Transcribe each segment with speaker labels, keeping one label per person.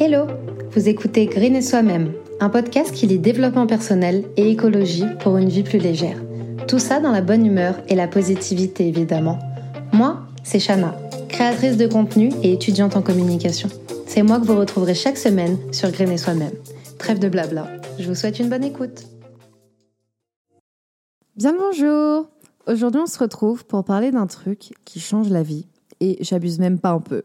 Speaker 1: Hello Vous écoutez Green et Soi-même, un podcast qui lit développement personnel et écologie pour une vie plus légère. Tout ça dans la bonne humeur et la positivité évidemment. Moi, c'est Shana, créatrice de contenu et étudiante en communication. C'est moi que vous retrouverez chaque semaine sur Green et Soi-même. Trêve de blabla, je vous souhaite une bonne écoute.
Speaker 2: Bien le bonjour Aujourd'hui on se retrouve pour parler d'un truc qui change la vie. Et j'abuse même pas un peu.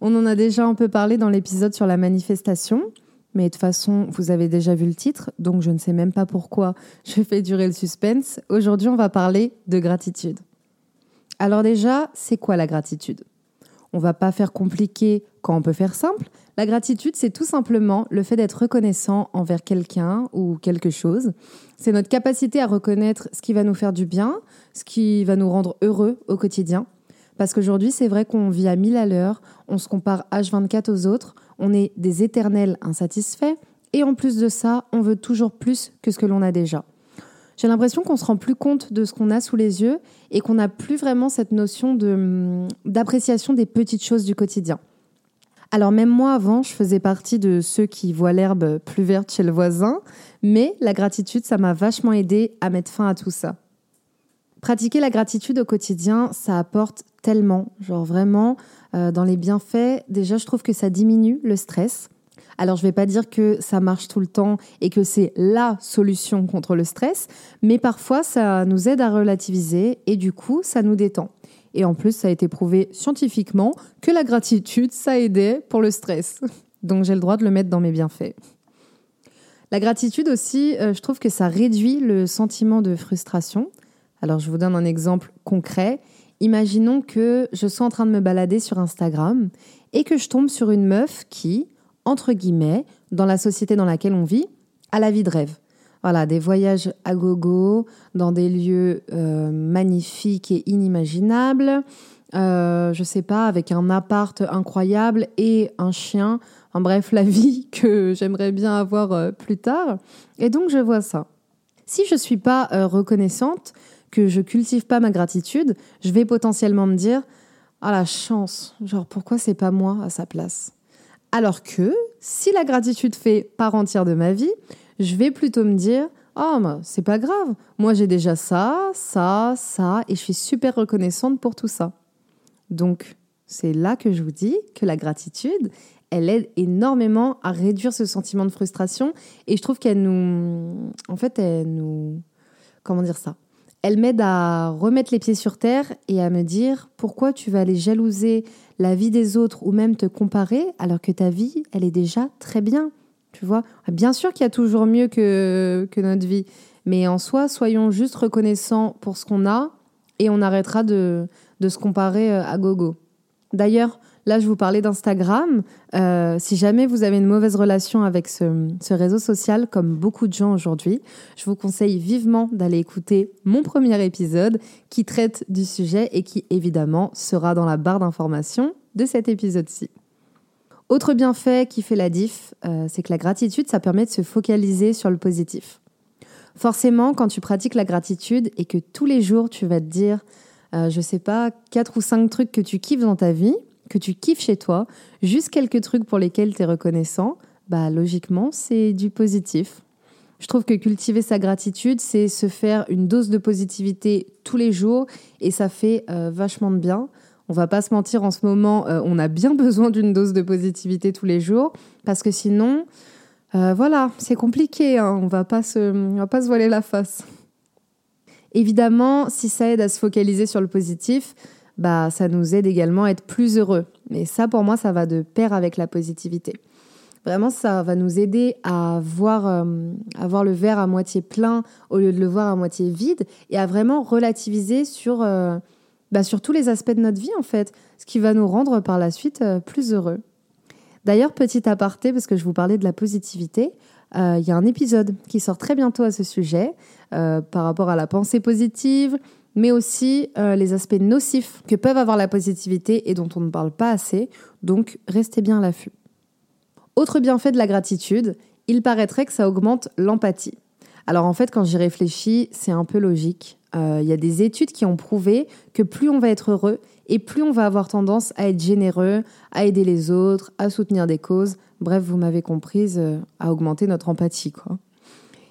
Speaker 2: On en a déjà un peu parlé dans l'épisode sur la manifestation, mais de toute façon, vous avez déjà vu le titre, donc je ne sais même pas pourquoi je fais durer le suspense. Aujourd'hui, on va parler de gratitude. Alors déjà, c'est quoi la gratitude? On va pas faire compliqué quand on peut faire simple. La gratitude, c'est tout simplement le fait d'être reconnaissant envers quelqu'un ou quelque chose. C'est notre capacité à reconnaître ce qui va nous faire du bien, ce qui va nous rendre heureux au quotidien. Parce qu'aujourd'hui, c'est vrai qu'on vit à mille à l'heure, on se compare H24 aux autres, on est des éternels insatisfaits, et en plus de ça, on veut toujours plus que ce que l'on a déjà. J'ai l'impression qu'on se rend plus compte de ce qu'on a sous les yeux et qu'on n'a plus vraiment cette notion hum, d'appréciation des petites choses du quotidien. Alors même moi avant, je faisais partie de ceux qui voient l'herbe plus verte chez le voisin, mais la gratitude, ça m'a vachement aidé à mettre fin à tout ça. Pratiquer la gratitude au quotidien, ça apporte tellement, genre vraiment, euh, dans les bienfaits, déjà je trouve que ça diminue le stress. Alors je ne vais pas dire que ça marche tout le temps et que c'est la solution contre le stress, mais parfois ça nous aide à relativiser et du coup ça nous détend. Et en plus ça a été prouvé scientifiquement que la gratitude ça aidait pour le stress. Donc j'ai le droit de le mettre dans mes bienfaits. La gratitude aussi, euh, je trouve que ça réduit le sentiment de frustration. Alors je vous donne un exemple concret. Imaginons que je sois en train de me balader sur Instagram et que je tombe sur une meuf qui, entre guillemets, dans la société dans laquelle on vit, a la vie de rêve. Voilà, des voyages à gogo dans des lieux euh, magnifiques et inimaginables. Euh, je sais pas, avec un appart incroyable et un chien. En bref, la vie que j'aimerais bien avoir euh, plus tard. Et donc, je vois ça. Si je suis pas euh, reconnaissante, que je cultive pas ma gratitude, je vais potentiellement me dire ah la chance, genre pourquoi c'est pas moi à sa place? Alors que si la gratitude fait part entière de ma vie, je vais plutôt me dire oh bah, c'est pas grave, moi j'ai déjà ça, ça, ça et je suis super reconnaissante pour tout ça. Donc c'est là que je vous dis que la gratitude, elle aide énormément à réduire ce sentiment de frustration et je trouve qu'elle nous en fait elle nous comment dire ça? Elle m'aide à remettre les pieds sur terre et à me dire pourquoi tu vas aller jalouser la vie des autres ou même te comparer alors que ta vie, elle est déjà très bien. Tu vois, bien sûr qu'il y a toujours mieux que, que notre vie, mais en soi, soyons juste reconnaissants pour ce qu'on a et on arrêtera de, de se comparer euh, à gogo. D'ailleurs, Là, je vous parlais d'Instagram. Euh, si jamais vous avez une mauvaise relation avec ce, réseau social, comme beaucoup de gens aujourd'hui, je vous conseille vivement d'aller écouter mon premier épisode qui traite du sujet et qui évidemment sera dans la barre d'information de cet épisode-ci. Autre bienfait qui fait la diff, euh, c'est que la gratitude, ça permet de se focaliser sur le positif. Forcément, quand tu pratiques la gratitude et que tous les jours tu vas te dire, euh, je sais pas, quatre ou cinq trucs que tu kiffes dans ta vie, que tu kiffes chez toi, juste quelques trucs pour lesquels tu es reconnaissant, bah logiquement, c'est du positif. Je trouve que cultiver sa gratitude, c'est se faire une dose de positivité tous les jours et ça fait euh, vachement de bien. On va pas se mentir en ce moment, euh, on a bien besoin d'une dose de positivité tous les jours parce que sinon, euh, voilà, c'est compliqué. Hein. on va pas se, on va pas se voiler la face. Évidemment, si ça aide à se focaliser sur le positif, bah, ça nous aide également à être plus heureux. Mais ça, pour moi, ça va de pair avec la positivité. Vraiment, ça va nous aider à voir, euh, à voir le verre à moitié plein au lieu de le voir à moitié vide et à vraiment relativiser sur, euh, bah, sur tous les aspects de notre vie, en fait, ce qui va nous rendre par la suite euh, plus heureux. D'ailleurs, petit aparté, parce que je vous parlais de la positivité, il y a un épisode qui sort très bientôt à ce sujet par rapport à la pensée positive, mais aussi euh, les aspects nocifs que peuvent avoir la positivité et dont on ne parle pas assez, donc restez bien à l'affût. Autre bienfait de la gratitude, il paraîtrait que ça augmente l'empathie. Alors en fait, quand j'y réfléchis, c'est un peu logique. Il y a des études qui ont prouvé que plus on va être heureux et plus on va avoir tendance à être généreux, à aider les autres, à soutenir des causes, bref, vous m'avez comprise, à augmenter notre empathie. Quoi.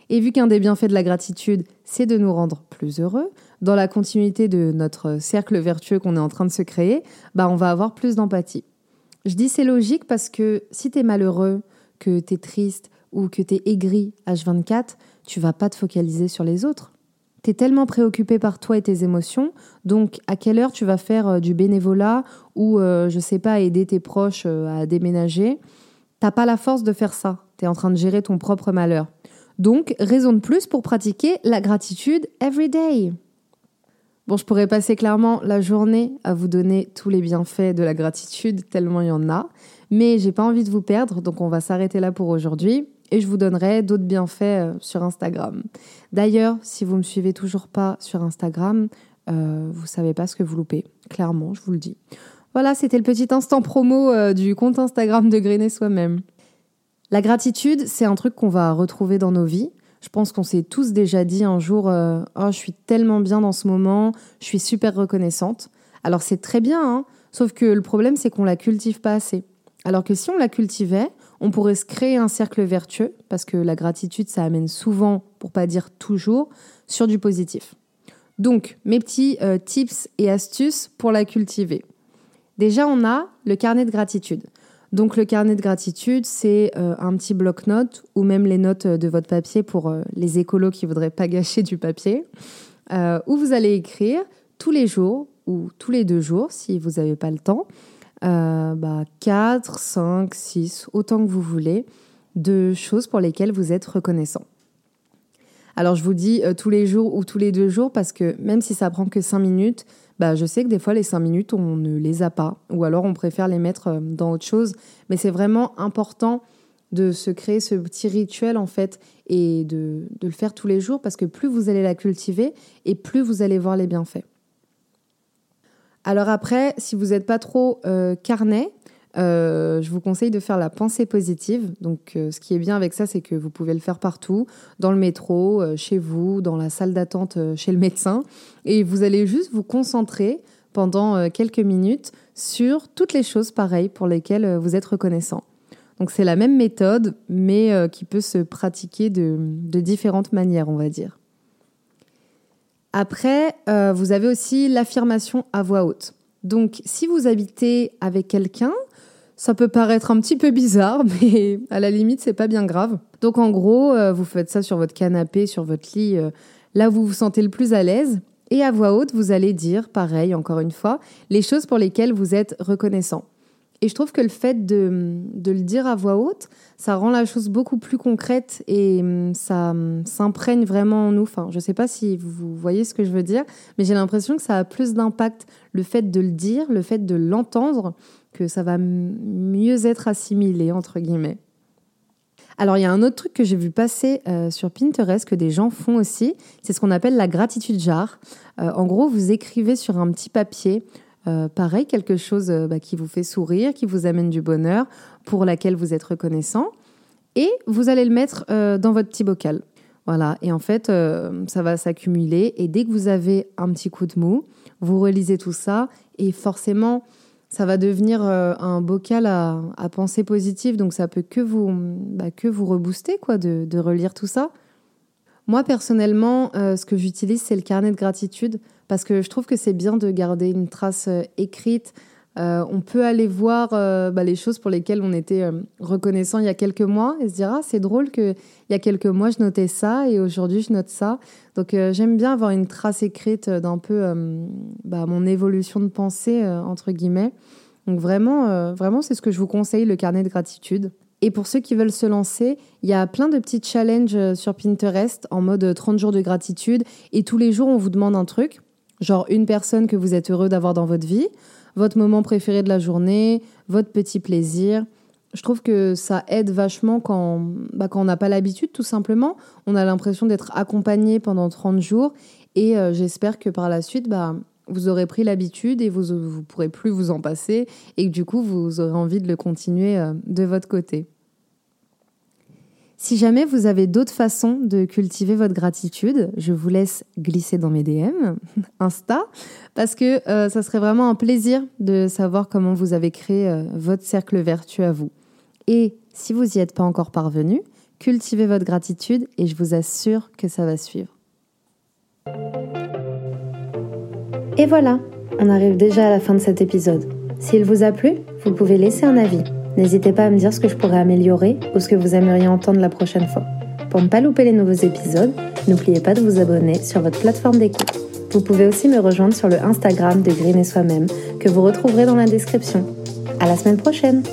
Speaker 2: Et vu qu'un des bienfaits de la gratitude, c'est de nous rendre plus heureux, dans la continuité de notre cercle vertueux qu'on est en train de se créer, bah on va avoir plus d'empathie. Je dis c'est logique parce que si tu es malheureux, que tu es triste ou que tu es aigri H24, tu vas pas te focaliser sur les autres. Tu es tellement préoccupé par toi et tes émotions, donc à quelle heure tu vas faire euh, du bénévolat ou, euh, je sais pas, aider tes proches euh, à déménager? T'as pas la force de faire ça. Tu es en train de gérer ton propre malheur. Donc, raison de plus pour pratiquer la gratitude every day. Bon, je pourrais passer clairement la journée à vous donner tous les bienfaits de la gratitude, tellement il y en a, mais j'ai pas envie de vous perdre, donc on va s'arrêter là pour aujourd'hui et je vous donnerai d'autres bienfaits euh, sur Instagram. D'ailleurs, si vous me suivez toujours pas sur Instagram, euh, vous savez pas ce que vous loupez, clairement, je vous le dis. Voilà, c'était le petit instant promo euh, du compte Instagram de Greener Soi-même. La gratitude, c'est un truc qu'on va retrouver dans nos vies. Je pense qu'on s'est tous déjà dit un jour euh, Oh, je suis tellement bien dans ce moment, je suis super reconnaissante. Alors c'est très bien, hein, sauf que le problème, c'est qu'on la cultive pas assez. Alors que si on la cultivait, on pourrait se créer un cercle vertueux, parce que la gratitude, ça amène souvent, pour pas dire toujours, sur du positif. Donc, mes petits euh, tips et astuces pour la cultiver. Déjà, on a le carnet de gratitude. Donc le carnet de gratitude, c'est euh, un petit bloc-notes ou même les notes de votre papier pour euh, les écolos qui voudraient pas gâcher du papier, euh, où vous allez écrire tous les jours ou tous les deux jours si vous n'avez pas le temps, bah, 4, 5, 6, autant que vous voulez, de choses pour lesquelles vous êtes reconnaissant. Alors je vous dis tous les jours ou tous les deux jours parce que même si ça prend que 5 minutes, bah, je sais que des fois, les cinq minutes, on ne les a pas, ou alors on préfère les mettre euh, dans autre chose. Mais c'est vraiment important de se créer ce petit rituel, en fait, et de, le faire tous les jours, parce que plus vous allez la cultiver, et plus vous allez voir les bienfaits. Alors après, si vous n'êtes pas trop euh, carnet, euh, je vous conseille de faire la pensée positive. Donc, euh, ce qui est bien avec ça, c'est que vous pouvez le faire partout, dans le métro, euh, chez vous, dans la salle d'attente chez le médecin. Et vous allez juste vous concentrer pendant quelques minutes sur toutes les choses pareilles pour lesquelles vous êtes reconnaissant. Donc, c'est la même méthode, mais qui peut se pratiquer de, de, différentes manières, on va dire. Après, vous avez aussi l'affirmation à voix haute. Donc, si vous habitez avec quelqu'un, ça peut paraître un petit peu bizarre, mais à la limite, c'est pas bien grave. Donc en gros, euh, vous faites ça sur votre canapé, sur votre lit, euh, là où vous vous sentez le plus à l'aise. Et à voix haute, vous allez dire, pareil, encore une fois, les choses pour lesquelles vous êtes reconnaissant. Et je trouve que le fait de, de, le dire à voix haute, ça rend la chose beaucoup plus concrète et hum, ça hum, s'imprègne vraiment en nous. Enfin, je ne sais pas si vous voyez ce que je veux dire, mais j'ai l'impression que ça a plus d'impact. Le fait de le dire, le fait de l'entendre, que ça va mieux être assimilé, entre guillemets. Alors, il y a un autre truc que j'ai vu passer euh, sur Pinterest que des gens font aussi, c'est ce qu'on appelle la gratitude jar. Euh, en gros, vous écrivez sur un petit papier, euh, pareil, quelque chose bah, qui vous fait sourire, qui vous amène du bonheur, pour laquelle vous êtes reconnaissant, et vous allez le mettre dans votre petit bocal. Voilà, et en fait, ça va s'accumuler, et dès que vous avez un petit coup de mou, vous relisez tout ça, et forcément, ça va devenir euh, un bocal à, à, pensée positive, donc ça peut que vous, bah, que vous rebooster, quoi, de, relire tout ça. Moi, personnellement, euh, ce que j'utilise, c'est le carnet de gratitude, parce que je trouve que c'est bien de garder une trace euh, écrite euh, on peut aller voir euh, bah, les choses pour lesquelles on était reconnaissant il y a quelques mois et se dire ah c'est drôle que il y a quelques mois je notais ça et aujourd'hui je note ça. Donc j'aime bien avoir une trace écrite d'un peu bah, mon évolution de pensée entre guillemets. Donc vraiment vraiment c'est ce que je vous conseille le carnet de gratitude. Et pour ceux qui veulent se lancer, il y a plein de petits challenges sur Pinterest en mode 30 jours de gratitude et tous les jours on vous demande un truc, genre une personne que vous êtes heureux d'avoir dans votre vie votre moment préféré de la journée, votre petit plaisir. Je trouve que ça aide vachement quand, bah, quand on n'a pas l'habitude, tout simplement. On a l'impression d'être accompagné pendant 30 jours et euh, j'espère que par la suite, bah, vous aurez pris l'habitude et vous ne pourrez plus vous en passer et que du coup, vous aurez envie de le continuer euh, de votre côté. Si jamais vous avez d'autres façons de cultiver votre gratitude, je vous laisse glisser dans mes DM, Insta, parce que euh, ça serait vraiment un plaisir de savoir comment vous avez créé euh, votre cercle vertueux à vous. Et si vous n'y êtes pas encore parvenu, cultivez votre gratitude et je vous assure que ça va suivre.
Speaker 1: Et voilà, on arrive déjà à la fin de cet épisode. S'il vous a plu, vous pouvez laisser un avis N'hésitez pas à me dire ce que je pourrais améliorer ou ce que vous aimeriez entendre la prochaine fois. Pour ne pas louper les nouveaux épisodes, n'oubliez pas de vous abonner sur votre plateforme d'écoute. Vous pouvez aussi me rejoindre sur le Instagram de Green et Soi-même que vous retrouverez dans la description. À la semaine prochaine!